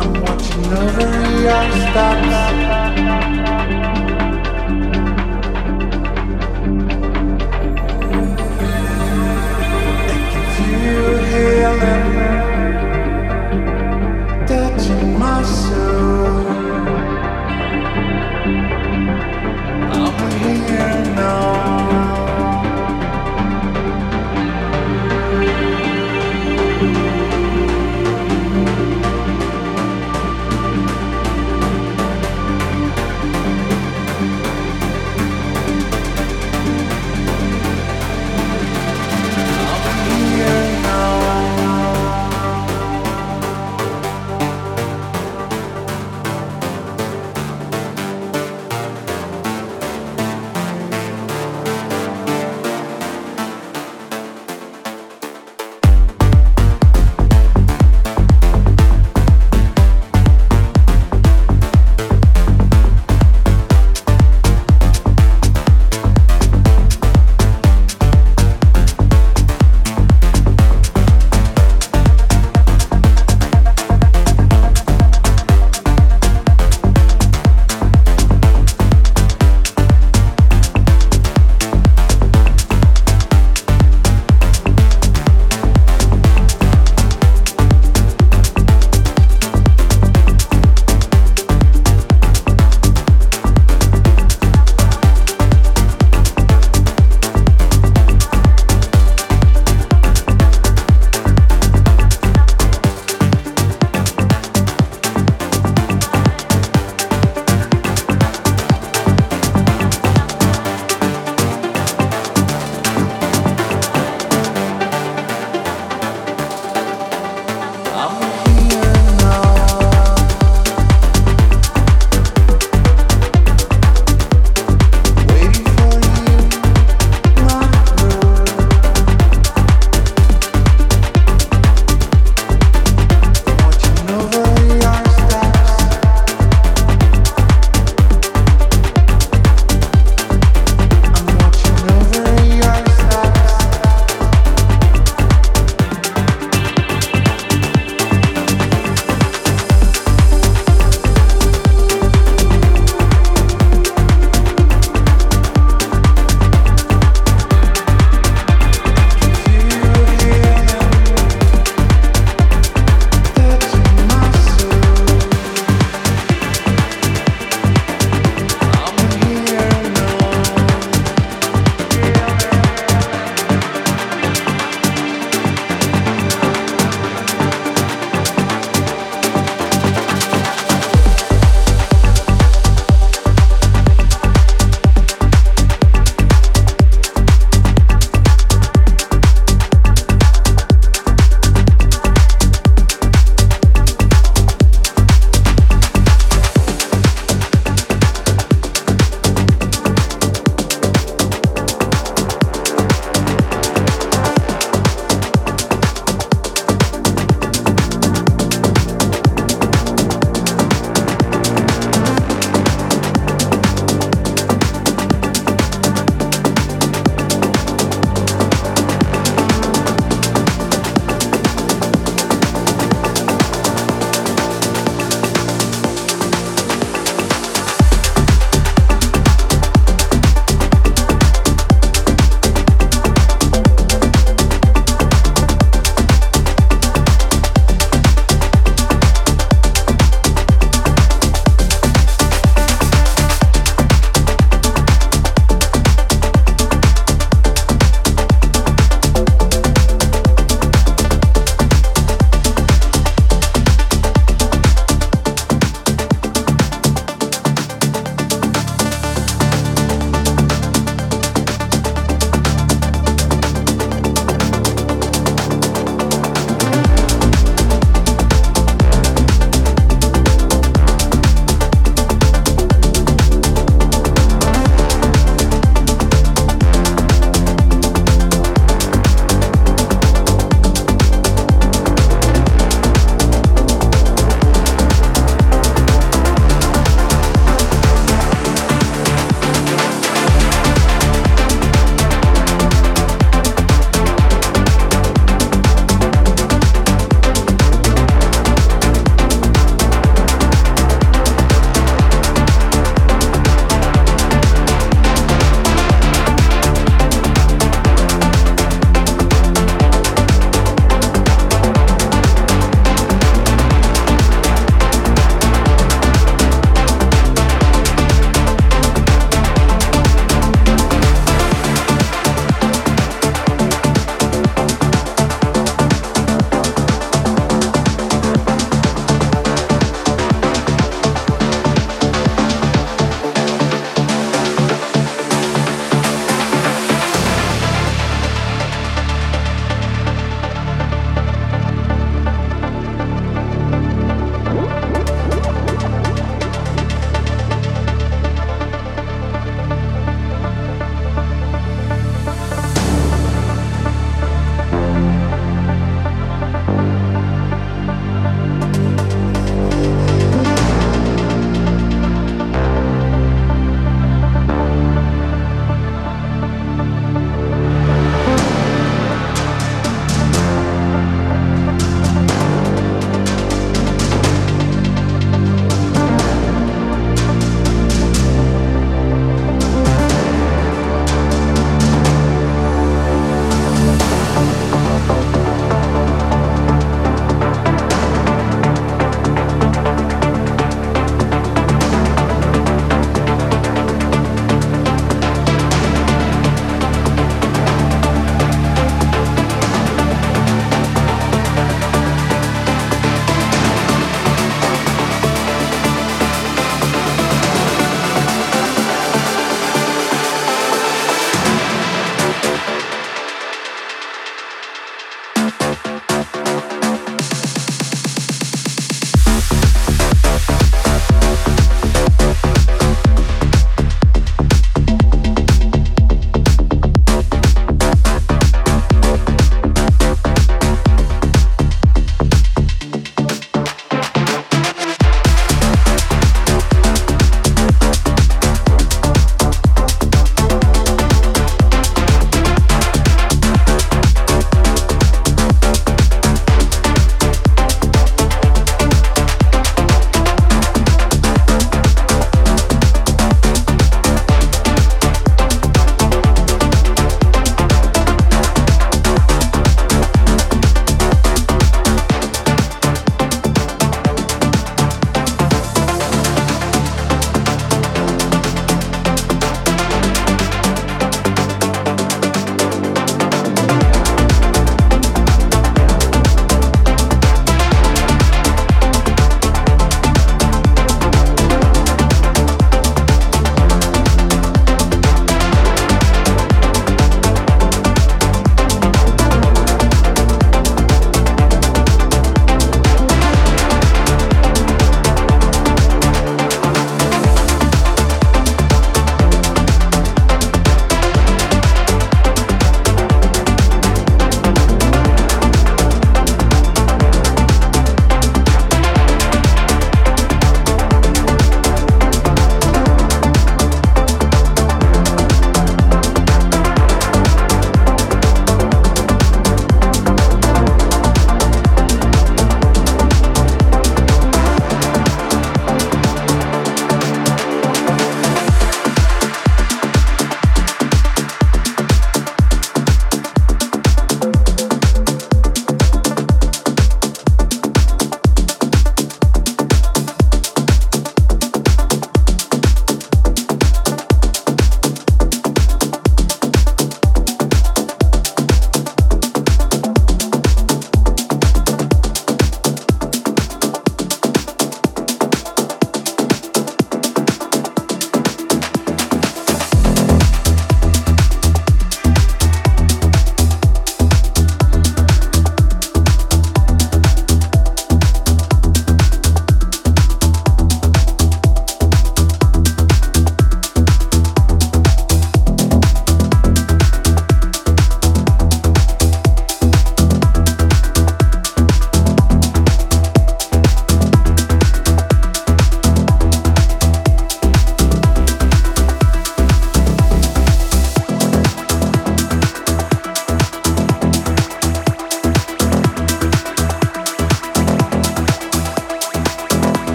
I'm watching every eye stop.